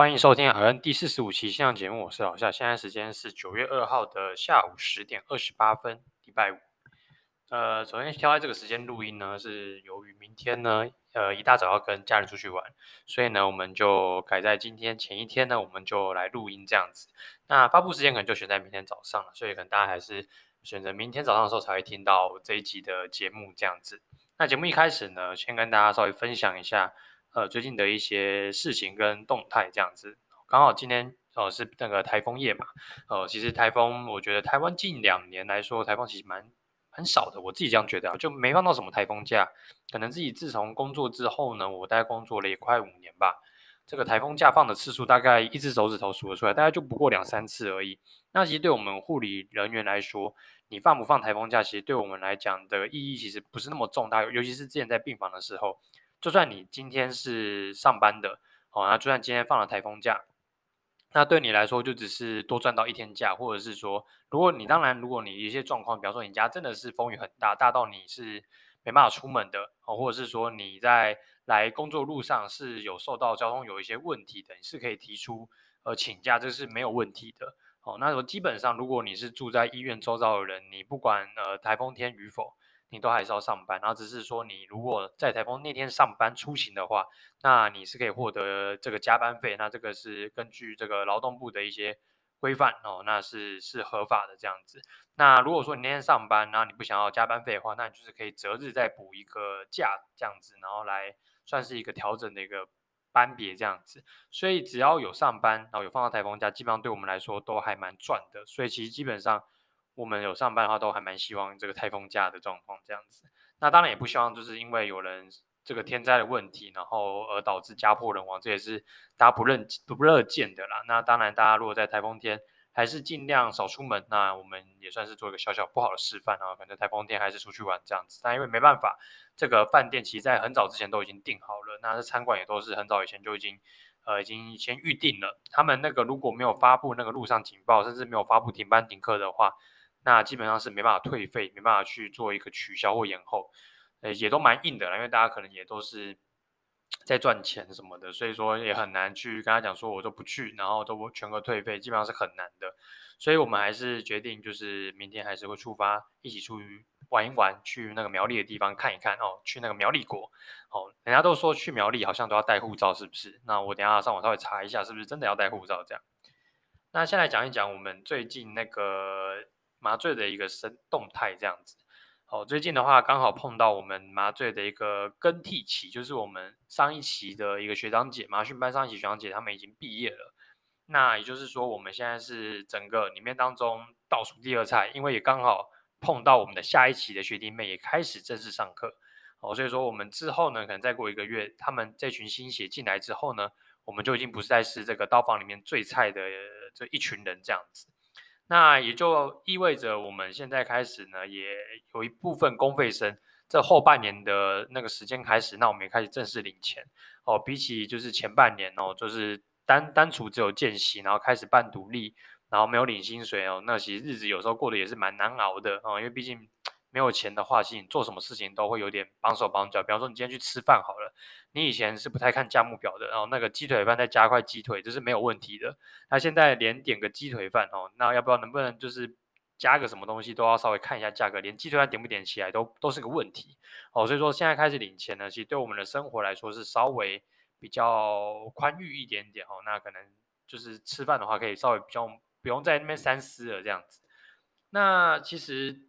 欢迎收听《RN》第四十五期线上节目，我是老夏。现在时间是九月二号的下午十点二十八分，礼拜五。呃，首先挑在这个时间录音呢，是由于明天呢，呃，一大早要跟家人出去玩，所以呢，我们就改在今天前一天呢，我们就来录音这样子。那发布时间可能就选在明天早上了，所以可能大家还是选择明天早上的时候才会听到这一集的节目这样子。那节目一开始呢，先跟大家稍微分享一下。呃，最近的一些事情跟动态这样子，刚好今天呃是那个台风夜嘛，呃，其实台风，我觉得台湾近两年来说，台风其实蛮很少的，我自己这样觉得啊，就没放到什么台风假，可能自己自从工作之后呢，我大概工作了也快五年吧，这个台风假放的次数大概一只手指头数得出来，大概就不过两三次而已。那其实对我们护理人员来说，你放不放台风假，其实对我们来讲的意义其实不是那么重大，尤其是之前在病房的时候。就算你今天是上班的，哦，那就算今天放了台风假，那对你来说就只是多赚到一天假，或者是说，如果你当然，如果你一些状况，比方说你家真的是风雨很大，大到你是没办法出门的，哦，或者是说你在来工作路上是有受到交通有一些问题的，你是可以提出呃请假，这是没有问题的，哦，那我基本上如果你是住在医院周遭的人，你不管呃台风天与否。你都还是要上班，然后只是说你如果在台风那天上班出行的话，那你是可以获得这个加班费，那这个是根据这个劳动部的一些规范哦，那是是合法的这样子。那如果说你那天上班，然后你不想要加班费的话，那你就是可以择日再补一个假这样子，然后来算是一个调整的一个班别这样子。所以只要有上班，然后有放到台风假，基本上对我们来说都还蛮赚的。所以其实基本上。我们有上班的话，都还蛮希望这个台风假的状况这样子。那当然也不希望，就是因为有人这个天灾的问题，然后而导致家破人亡，这也是大家不认不乐见的啦。那当然，大家如果在台风天，还是尽量少出门。那我们也算是做一个小小不好的示范啊，反正台风天还是出去玩这样子。但因为没办法，这个饭店其实在很早之前都已经订好了，那这餐馆也都是很早以前就已经呃已经先预定了。他们那个如果没有发布那个路上警报，甚至没有发布停班停课的话，那基本上是没办法退费，没办法去做一个取消或延后，呃，也都蛮硬的啦，因为大家可能也都是在赚钱什么的，所以说也很难去跟他讲说我都不去，然后都全额退费，基本上是很难的。所以我们还是决定就是明天还是会出发，一起出去玩一玩，去那个苗栗的地方看一看哦，去那个苗栗国哦，人家都说去苗栗好像都要带护照，是不是？那我等下上网稍微查一下，是不是真的要带护照这样？那先来讲一讲我们最近那个。麻醉的一个生动态这样子，好，最近的话刚好碰到我们麻醉的一个更替期，就是我们上一期的一个学长姐，麻训班上一期学长姐他们已经毕业了，那也就是说我们现在是整个里面当中倒数第二菜，因为也刚好碰到我们的下一期的学弟妹也开始正式上课，哦，所以说我们之后呢，可能再过一个月，他们这群新血进来之后呢，我们就已经不再是这个刀房里面最菜的这一群人这样子。那也就意味着我们现在开始呢，也有一部分公费生，这后半年的那个时间开始，那我们也开始正式领钱哦。比起就是前半年哦，就是单单除只有见习，然后开始办独立，然后没有领薪水哦，那其实日子有时候过得也是蛮难熬的哦，因为毕竟。没有钱的话，其实你做什么事情都会有点绑手绑脚。比方说，你今天去吃饭好了，你以前是不太看价目表的，然后那个鸡腿饭再加块鸡腿，这是没有问题的。那现在连点个鸡腿饭哦，那要不要能不能就是加个什么东西都要稍微看一下价格，连鸡腿饭点不点起来都都是个问题哦。所以说现在开始领钱呢，其实对我们的生活来说是稍微比较宽裕一点点哦。那可能就是吃饭的话，可以稍微比较不用在那边三思了这样子。那其实。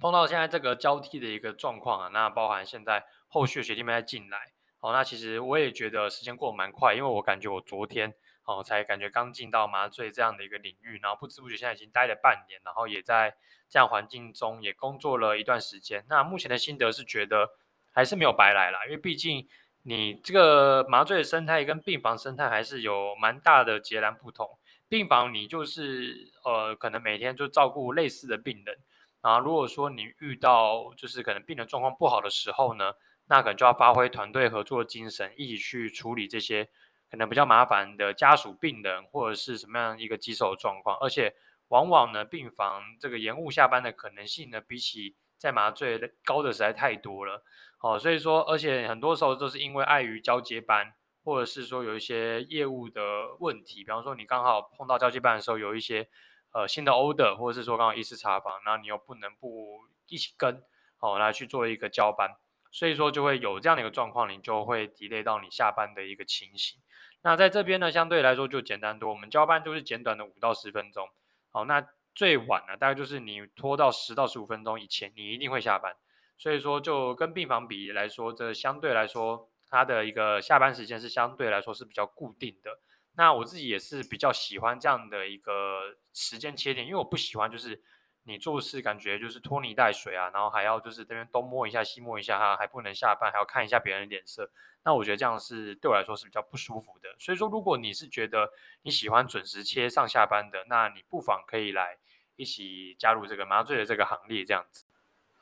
碰到现在这个交替的一个状况啊，那包含现在后续的学弟妹在进来，哦，那其实我也觉得时间过得蛮快，因为我感觉我昨天哦才感觉刚进到麻醉这样的一个领域，然后不知不觉现在已经待了半年，然后也在这样环境中也工作了一段时间。那目前的心得是觉得还是没有白来啦，因为毕竟你这个麻醉的生态跟病房生态还是有蛮大的截然不同。病房你就是呃可能每天就照顾类似的病人。啊，如果说你遇到就是可能病人状况不好的时候呢，那可能就要发挥团队合作精神，一起去处理这些可能比较麻烦的家属、病人或者是什么样一个棘手的状况。而且往往呢，病房这个延误下班的可能性呢，比起在麻醉高的实在太多了。哦，所以说，而且很多时候都是因为碍于交接班，或者是说有一些业务的问题，比方说你刚好碰到交接班的时候有一些呃新的 order，或者是说刚好医师查房，那你又不能不一起跟哦来去做一个交班，所以说就会有这样的一个状况，你就会 delay 到你下班的一个情形。那在这边呢，相对来说就简单多，我们交班就是简短的五到十分钟，好，那最晚呢大概就是你拖到十到十五分钟以前，你一定会下班。所以说就跟病房比来说，这相对来说。它的一个下班时间是相对来说是比较固定的。那我自己也是比较喜欢这样的一个时间切点，因为我不喜欢就是你做事感觉就是拖泥带水啊，然后还要就是这边东摸一下西摸一下哈，还不能下班，还要看一下别人的脸色。那我觉得这样是对我来说是比较不舒服的。所以说，如果你是觉得你喜欢准时切上下班的，那你不妨可以来一起加入这个麻醉的这个行列，这样子。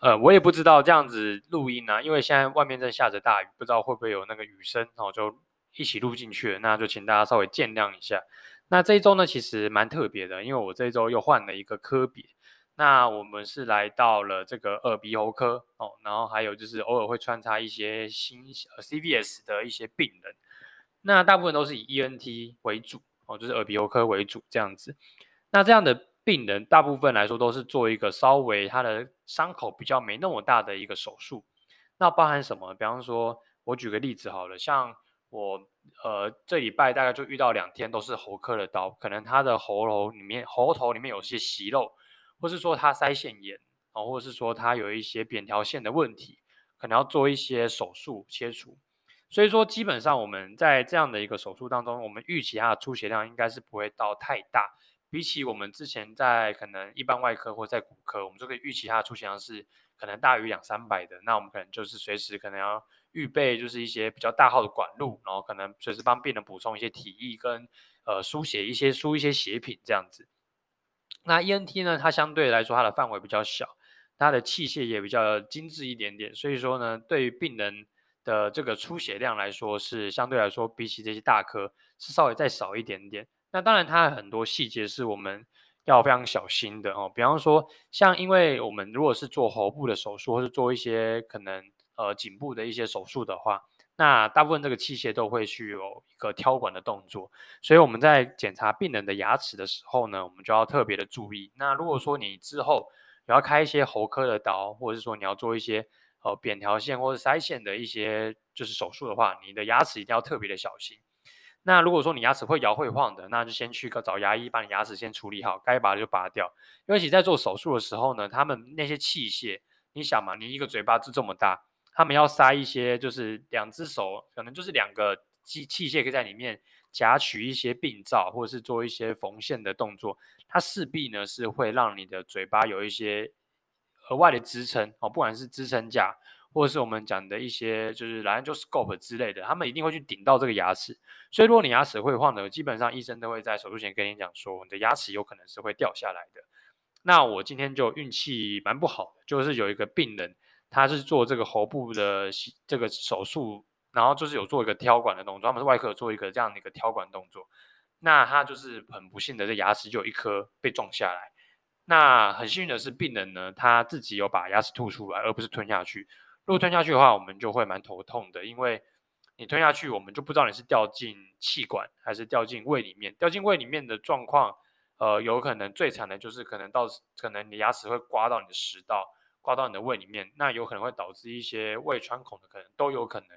呃，我也不知道这样子录音呢、啊，因为现在外面在下着大雨，不知道会不会有那个雨声，哦，就一起录进去了，那就请大家稍微见谅一下。那这一周呢，其实蛮特别的，因为我这一周又换了一个科别，那我们是来到了这个耳鼻喉科哦，然后还有就是偶尔会穿插一些新 CVS 的一些病人，那大部分都是以 ENT 为主哦，就是耳鼻喉科为主这样子，那这样的。病人大部分来说都是做一个稍微他的伤口比较没那么大的一个手术，那包含什么？比方说，我举个例子好了，像我呃这礼拜大概就遇到两天都是喉科的刀，可能他的喉咙里面喉头里面有些息肉，或是说他腮腺炎啊，或者是说他有一些扁条腺的问题，可能要做一些手术切除。所以说基本上我们在这样的一个手术当中，我们预期它的出血量应该是不会到太大。比起我们之前在可能一般外科或在骨科，我们就可以预期它的出血量是可能大于两三百的，那我们可能就是随时可能要预备就是一些比较大号的管路，然后可能随时帮病人补充一些体液跟呃输血一些输一些血品这样子。那 ENT 呢，它相对来说它的范围比较小，它的器械也比较精致一点点，所以说呢，对于病人的这个出血量来说是相对来说比起这些大科是稍微再少一点点。那当然，它很多细节是我们要非常小心的哦。比方说，像因为我们如果是做喉部的手术，或是做一些可能呃颈部的一些手术的话，那大部分这个器械都会去有一个挑管的动作。所以我们在检查病人的牙齿的时候呢，我们就要特别的注意。那如果说你之后你要开一些喉科的刀，或者是说你要做一些呃扁条腺或者腮腺的一些就是手术的话，你的牙齿一定要特别的小心。那如果说你牙齿会摇会晃的，那就先去找牙医把你牙齿先处理好，该拔就拔掉。因为其在做手术的时候呢，他们那些器械，你想嘛，你一个嘴巴就这么大，他们要塞一些，就是两只手可能就是两个器器械可以在里面夹取一些病灶，或者是做一些缝线的动作，它势必呢是会让你的嘴巴有一些额外的支撑哦，不管是支撑架。或者是我们讲的一些就是兰州 scope 之类的，他们一定会去顶到这个牙齿。所以如果你牙齿会晃的，基本上医生都会在手术前跟你讲说，你的牙齿有可能是会掉下来的。那我今天就运气蛮不好的，就是有一个病人，他是做这个喉部的这个手术，然后就是有做一个挑管的动作，他们是外科做一个这样的一个挑管动作。那他就是很不幸的，这牙齿就有一颗被撞下来。那很幸运的是，病人呢他自己有把牙齿吐出来，而不是吞下去。如果吞下去的话，我们就会蛮头痛的，因为你吞下去，我们就不知道你是掉进气管还是掉进胃里面。掉进胃里面的状况，呃，有可能最惨的就是可能到可能你牙齿会刮到你的食道，刮到你的胃里面，那有可能会导致一些胃穿孔的可能都有可能。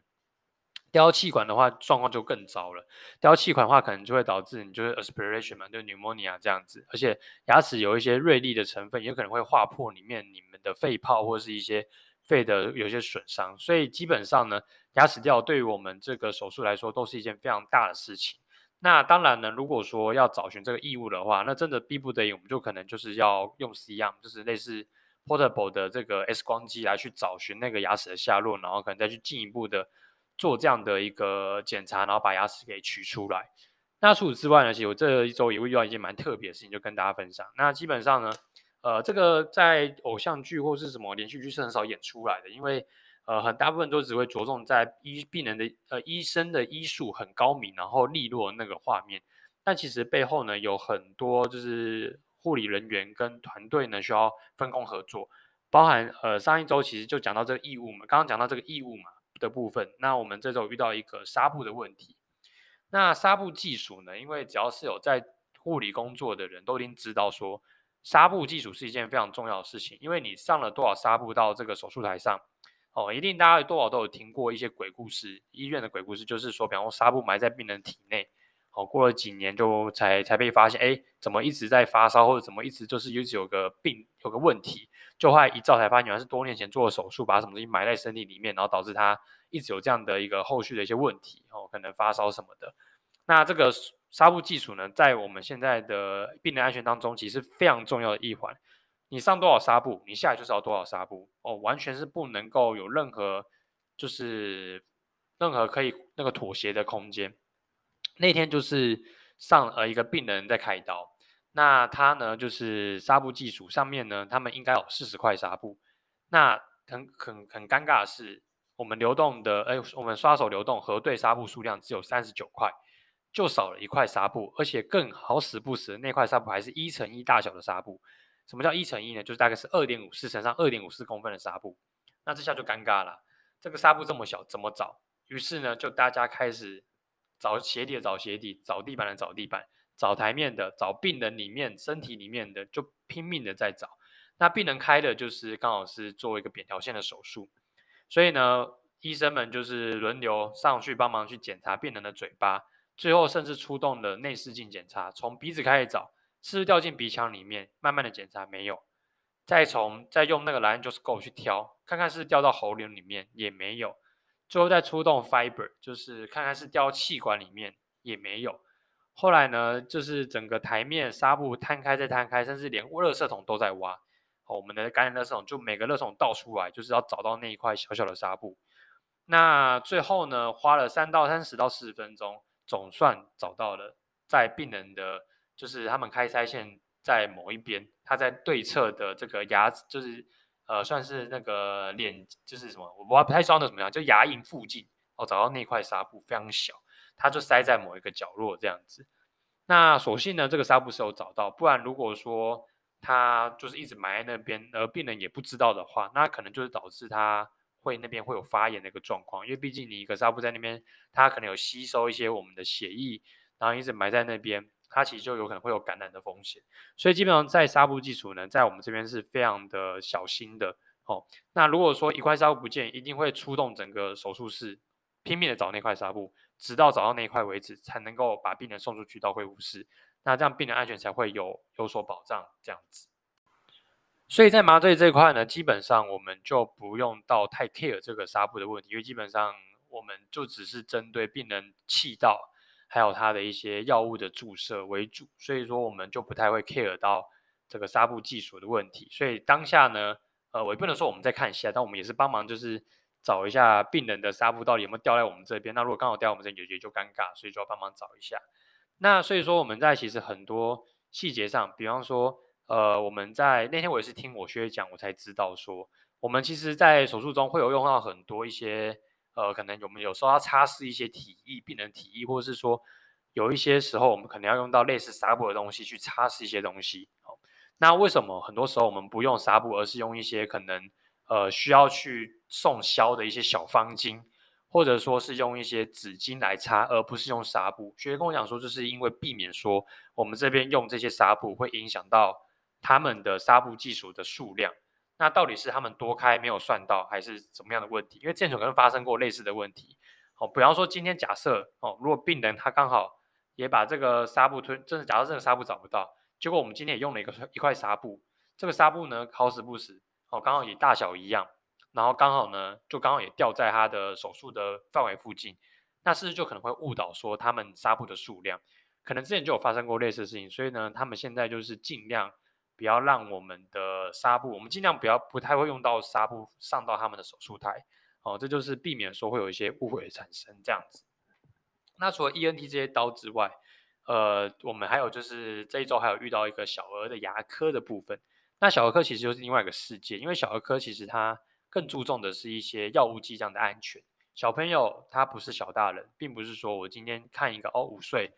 掉气管的话，状况就更糟了。掉气管的话，可能就会导致你就是 aspiration 嘛，就 pneumonia 这样子，而且牙齿有一些锐利的成分，也可能会划破里面你们的肺泡或者是一些。肺的有些损伤，所以基本上呢，牙齿掉对于我们这个手术来说都是一件非常大的事情。那当然呢，如果说要找寻这个异物的话，那真的逼不得已，我们就可能就是要用 C-arm，就是类似 portable 的这个 X 光机来去找寻那个牙齿的下落，然后可能再去进一步的做这样的一个检查，然后把牙齿给取出来。那除此之外呢，其实我这一周也会遇到一件蛮特别的事情，就跟大家分享。那基本上呢。呃，这个在偶像剧或是什么连续剧是很少演出来的，因为呃，很大部分都只会着重在医病人的呃医生的医术很高明，然后利落那个画面。但其实背后呢，有很多就是护理人员跟团队呢需要分工合作，包含呃上一周其实就讲到这个异物嘛，刚刚讲到这个异物嘛的部分。那我们这周遇到一个纱布的问题，那纱布技术呢？因为只要是有在护理工作的人都已经知道说，纱布技术是一件非常重要的事情。因为你上了多少纱布到这个手术台上，哦，一定大家多少都有听过一些鬼故事，医院的鬼故事，就是说，比方说纱布埋在病人体内，哦，过了几年就才才被发现，哎，怎么一直在发烧，或者怎么一直就是一直有个病有个问题，就后来一照才发现，原来是多年前做了手术，把什么东西埋在身体里面，然后导致他。一直有这样的一个后续的一些问题哦，可能发烧什么的。那这个纱布技术呢，在我们现在的病人安全当中，其实非常重要的一环。你上多少纱布，你下来就是要多少纱布哦，完全是不能够有任何就是任何可以那个妥协的空间。那天就是上呃一个病人在开刀，那他呢就是纱布技术上面呢，他们应该有四十块纱布，那很很很尴尬的是。我们流动的，哎，我们刷手流动核对纱布数量只有三十九块，就少了一块纱布，而且更好死不死，那块纱布还是一乘一大小的纱布。什么叫一乘一呢？就是大概是二点五四乘上二点五四公分的纱布。那这下就尴尬了，这个纱布这么小，怎么找？于是呢，就大家开始找鞋底的找鞋底，找地板的找地板，找台面的找病人里面身体里面的，就拼命的在找。那病人开的就是刚好是做一个扁桃腺的手术。所以呢，医生们就是轮流上去帮忙去检查病人的嘴巴，最后甚至出动了内视镜检查，从鼻子开始找，是不是掉进鼻腔里面，慢慢的检查没有，再从再用那个 laryngoscope 去挑，看看是掉到喉咙里面也没有，最后再出动 fiber，就是看看是掉气管里面也没有，后来呢，就是整个台面纱布摊开再摊开，甚至连垃圾桶都在挖。我们的感染垃圾桶就每个垃圾桶倒出来，就是要找到那一块小小的纱布。那最后呢，花了三到三十到四十分钟，总算找到了，在病人的，就是他们开腮线在某一边，他在对侧的这个牙，就是呃，算是那个脸，就是什么，我不不太知道那怎么样，就牙龈附近，哦，找到那块纱布非常小，它就塞在某一个角落这样子。那所幸呢，这个纱布是有找到，不然如果说。他就是一直埋在那边，而病人也不知道的话，那可能就是导致他会那边会有发炎的一个状况。因为毕竟你一个纱布在那边，它可能有吸收一些我们的血液，然后一直埋在那边，它其实就有可能会有感染的风险。所以基本上在纱布技术呢，在我们这边是非常的小心的。哦，那如果说一块纱布不见，一定会出动整个手术室，拼命的找那块纱布，直到找到那一块为止，才能够把病人送出去到恢复室。那这样病人安全才会有有所保障，这样子。所以在麻醉这一块呢，基本上我们就不用到太 care 这个纱布的问题，因为基本上我们就只是针对病人气道还有它的一些药物的注射为主，所以说我们就不太会 care 到这个纱布技术的问题。所以当下呢，呃，我也不能说我们再看一下，但我们也是帮忙，就是找一下病人的纱布到底有没有掉在我们这边。那如果刚好掉在我们这边，也就尴尬，所以就要帮忙找一下。那所以说我们在其实很多细节上，比方说，呃，我们在那天我也是听我学姐讲，我才知道说，我们其实，在手术中会有用到很多一些，呃，可能我们有时候要擦拭一些体液，病人体液，或者是说有一些时候我们可能要用到类似纱布的东西去擦拭一些东西。好，那为什么很多时候我们不用纱布，而是用一些可能呃需要去送消的一些小方巾？或者说是用一些纸巾来擦，而不是用纱布。学姐跟我讲说，就是因为避免说我们这边用这些纱布会影响到他们的纱布技术的数量。那到底是他们多开没有算到，还是怎么样的问题？因为之前可能发生过类似的问题。哦，比方说今天假设哦，如果病人他刚好也把这个纱布吞，真的假设这个纱布找不到，结果我们今天也用了一个一块纱布，这个纱布呢好死不死哦，刚好也大小一样。然后刚好呢，就刚好也掉在他的手术的范围附近，那是不是就可能会误导说他们纱布的数量，可能之前就有发生过类似的事情，所以呢，他们现在就是尽量不要让我们的纱布，我们尽量不要不太会用到纱布上到他们的手术台，哦，这就是避免说会有一些误会产生这样子。那除了 ENT 这些刀之外，呃，我们还有就是这一周还有遇到一个小儿的牙科的部分，那小儿科其实就是另外一个世界，因为小儿科其实它更注重的是一些药物剂量的安全。小朋友他不是小大人，并不是说我今天看一个哦五岁，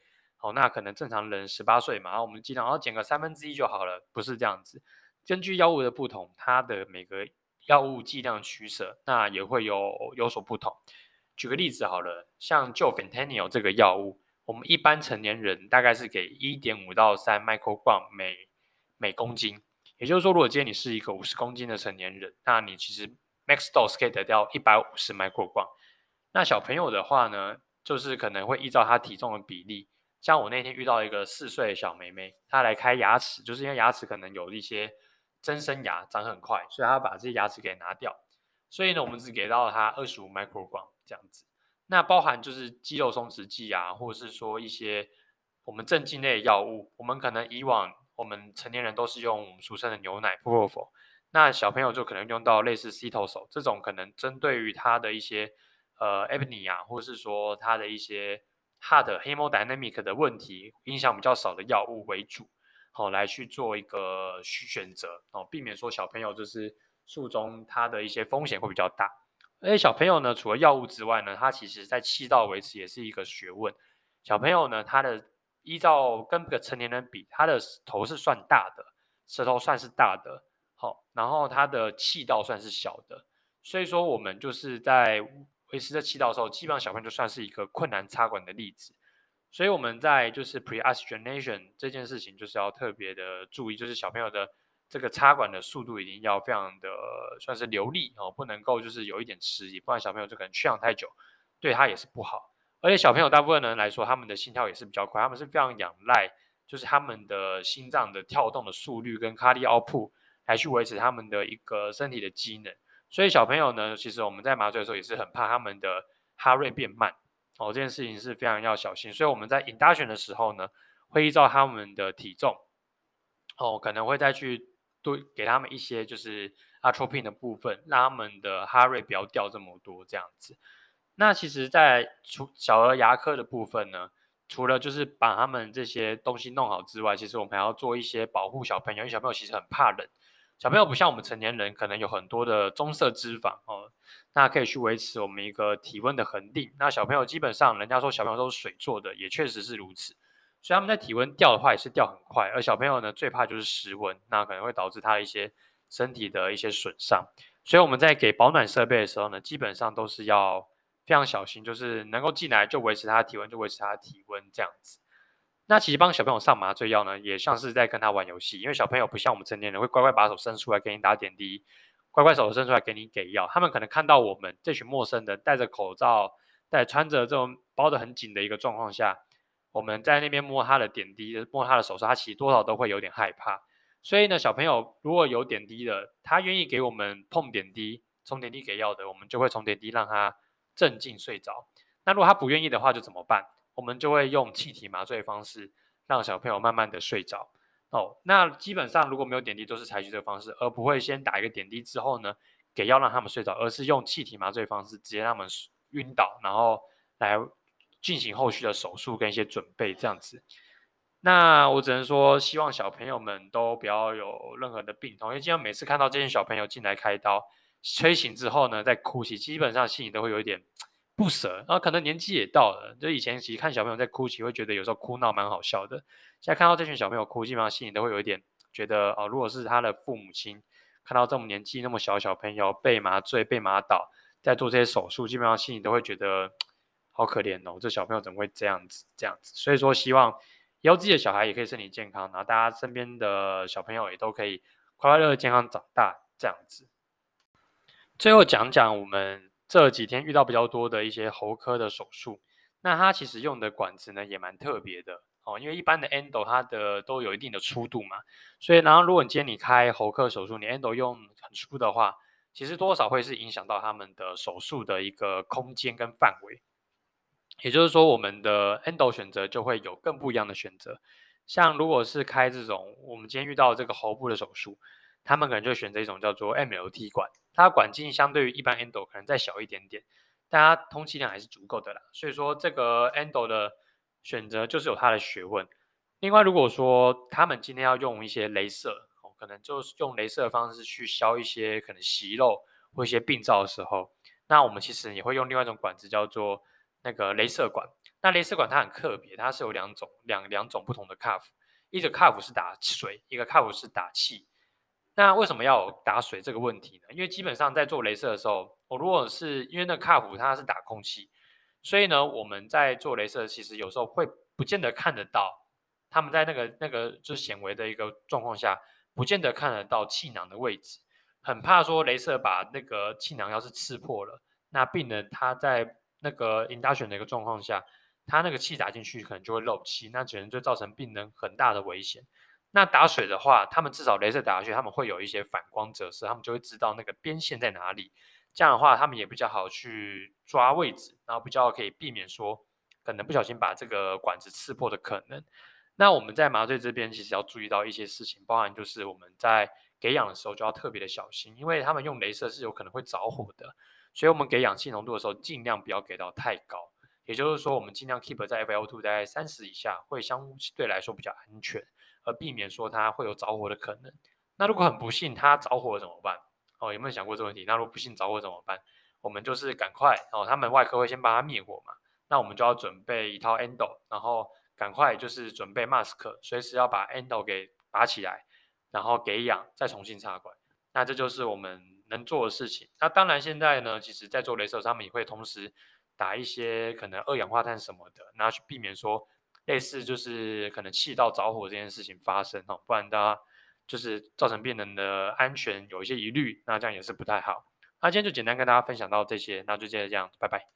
哦那可能正常人十八岁嘛，然后我们剂量然后减个三分之一就好了，不是这样子。根据药物的不同，它的每个药物剂量取舍，那也会有有所不同。举个例子好了，像就 Fentanyl 这个药物，我们一般成年人大概是给一点五到三 microgram 每每公斤。也就是说，如果今天你是一个五十公斤的成年人，那你其实 max dose 可以得到一百五十 microgram。那小朋友的话呢，就是可能会依照他体重的比例。像我那天遇到一个四岁的小妹妹，她来开牙齿，就是因为牙齿可能有一些增生牙长很快，所以她把这些牙齿给拿掉。所以呢，我们只给到她二十五 microgram 这样子。那包含就是肌肉松弛剂啊，或者是说一些我们镇静类的药物。我们可能以往我们成年人都是用我们俗称的牛奶 p r o f o 那小朋友就可能用到类似 Citosol 这种可能针对于他的一些呃 apnea 或者是说他的一些。Hot hemodynamic 的问题影响比较少的药物为主，好、来去做一个选择哦，避免说小朋友就是术中他的一些风险会比较大。而且小朋友呢，除了药物之外呢，他其实在气道维持也是一个学问。小朋友呢，他的依照跟个成年人比，他的头是算大的，舌头算是大的，好、然后他的气道算是小的，所以说我们就是在。维持在气道的时候，基本上小朋友就算是一个困难插管的例子，所以我们在就是 pre-oxygenation 这件事情就是要特别的注意，就是小朋友的这个插管的速度一定要非常的算是流利哦，不能够就是有一点迟疑，不然小朋友就可能缺氧太久，对他也是不好。而且小朋友大部分人来说，他们的心跳也是比较快，他们是非常仰赖就是他们的心脏的跳动的速率跟 cardiac output 来去维持他们的一个身体的机能。所以小朋友呢，其实我们在麻醉的时候也是很怕他们的哈瑞变慢哦，这件事情是非常要小心。所以我们在 induction 的时候呢，会依照他们的体重哦，可能会再去多给他们一些就是 atropine 的部分，让他们的哈瑞不要掉这么多这样子。那其实，在除小儿牙科的部分呢，除了就是把他们这些东西弄好之外，其实我们还要做一些保护小朋友，因为小朋友其实很怕冷。小朋友不像我们成年人，可能有很多的棕色脂肪哦，那可以去维持我们一个体温的恒定。那小朋友基本上，人家说小朋友都是水做的，也确实是如此。所以他们在体温掉的话，也是掉很快。而小朋友呢，最怕就是失温，那可能会导致他一些身体的一些损伤。所以我们在给保暖设备的时候呢，基本上都是要非常小心，就是能够进来就维持他的体温，就维持他的体温这样子。那其实帮小朋友上麻醉药呢，也像是在跟他玩游戏，因为小朋友不像我们成年人会乖乖把手伸出来给你打点滴，乖乖手伸出来给你给药。他们可能看到我们这群陌生人戴着口罩，戴穿着这种包得很紧的一个状况下，我们在那边摸他的点滴，摸他的手上，他其实多少都会有点害怕。所以呢，小朋友如果有点滴的，他愿意给我们碰点滴、充点滴给药的，我们就会充点滴让他镇静睡着。那如果他不愿意的话，就怎么办？我们就会用气体麻醉方式，让小朋友慢慢的睡着。哦，那基本上如果没有点滴，都是采取这个方式，而不会先打一个点滴之后呢，给药让他们睡着，而是用气体麻醉方式直接让他们晕倒，然后来进行后续的手术跟一些准备这样子。那我只能说，希望小朋友们都不要有任何的病痛，因为经常每次看到这些小朋友进来开刀，吹醒之后呢，在哭泣，基本上心里都会有一点。不舍，然后可能年纪也到了，就以前其实看小朋友在哭泣，会觉得有时候哭闹蛮好笑的。现在看到这群小朋友哭，基本上心里都会有一点觉得哦，如果是他的父母亲看到这么年纪那么小小朋友被麻醉、被麻倒，在做这些手术，基本上心里都会觉得好可怜哦，这小朋友怎么会这样子？这样子，所以说希望以后自己的小孩也可以身体健康，然后大家身边的小朋友也都可以快快乐乐、健康长大这样子。最后讲讲我们。这几天遇到比较多的一些喉科的手术，那它其实用的管子呢也蛮特别的哦，因为一般的 endo 它的都有一定的粗度嘛，所以然后如果你今天你开喉科手术，你 endo 用很粗的话，其实多少会是影响到他们的手术的一个空间跟范围，也就是说我们的 endo 选择就会有更不一样的选择，像如果是开这种我们今天遇到这个喉部的手术。他们可能就选择一种叫做 MLT 管，它管径相对于一般 endo 可能再小一点点，但它通气量还是足够的啦。所以说这个 endo 的选择就是有它的学问。另外，如果说他们今天要用一些镭射，哦，可能就是用镭射的方式去消一些可能息肉或一些病灶的时候，那我们其实也会用另外一种管子叫做那个镭射管。那镭射管它很特别，它是有两种两两种不同的 cuff，一个 cuff 是打水，一个 cuff 是打气。那为什么要打水这个问题呢？因为基本上在做镭射的时候，我如果是因为那个卡夫它是打空气，所以呢，我们在做镭射，其实有时候会不见得看得到，他们在那个那个就是显微的一个状况下，不见得看得到气囊的位置，很怕说镭射把那个气囊要是刺破了，那病人他在那个 induction 的一个状况下，他那个气打进去可能就会漏气，那可能就造成病人很大的危险。那打水的话，他们至少镭射打下去，他们会有一些反光折射，他们就会知道那个边线在哪里。这样的话，他们也比较好去抓位置，然后比较可以避免说可能不小心把这个管子刺破的可能。那我们在麻醉这边其实要注意到一些事情，包含就是我们在给氧的时候就要特别的小心，因为他们用镭射是有可能会着火的，所以我们给氧气浓度的时候尽量不要给到太高，也就是说我们尽量 keep 在 FL2 在三十以下，会相对来说比较安全。而避免说它会有着火的可能。那如果很不幸它着火了怎么办？哦，有没有想过这个问题？那如果不幸着火怎么办？我们就是赶快哦，他们外科会先帮他灭火嘛。那我们就要准备一套 endo，然后赶快就是准备 mask，随时要把 endo 给拔起来，然后给氧，再重新插管。那这就是我们能做的事情。那当然现在呢，其实在做雷射，他们也会同时打一些可能二氧化碳什么的，然后去避免说。类似就是可能气道着火这件事情发生哦，不然大家就是造成病人的安全有一些疑虑，那这样也是不太好。那今天就简单跟大家分享到这些，那就接着这样，拜拜。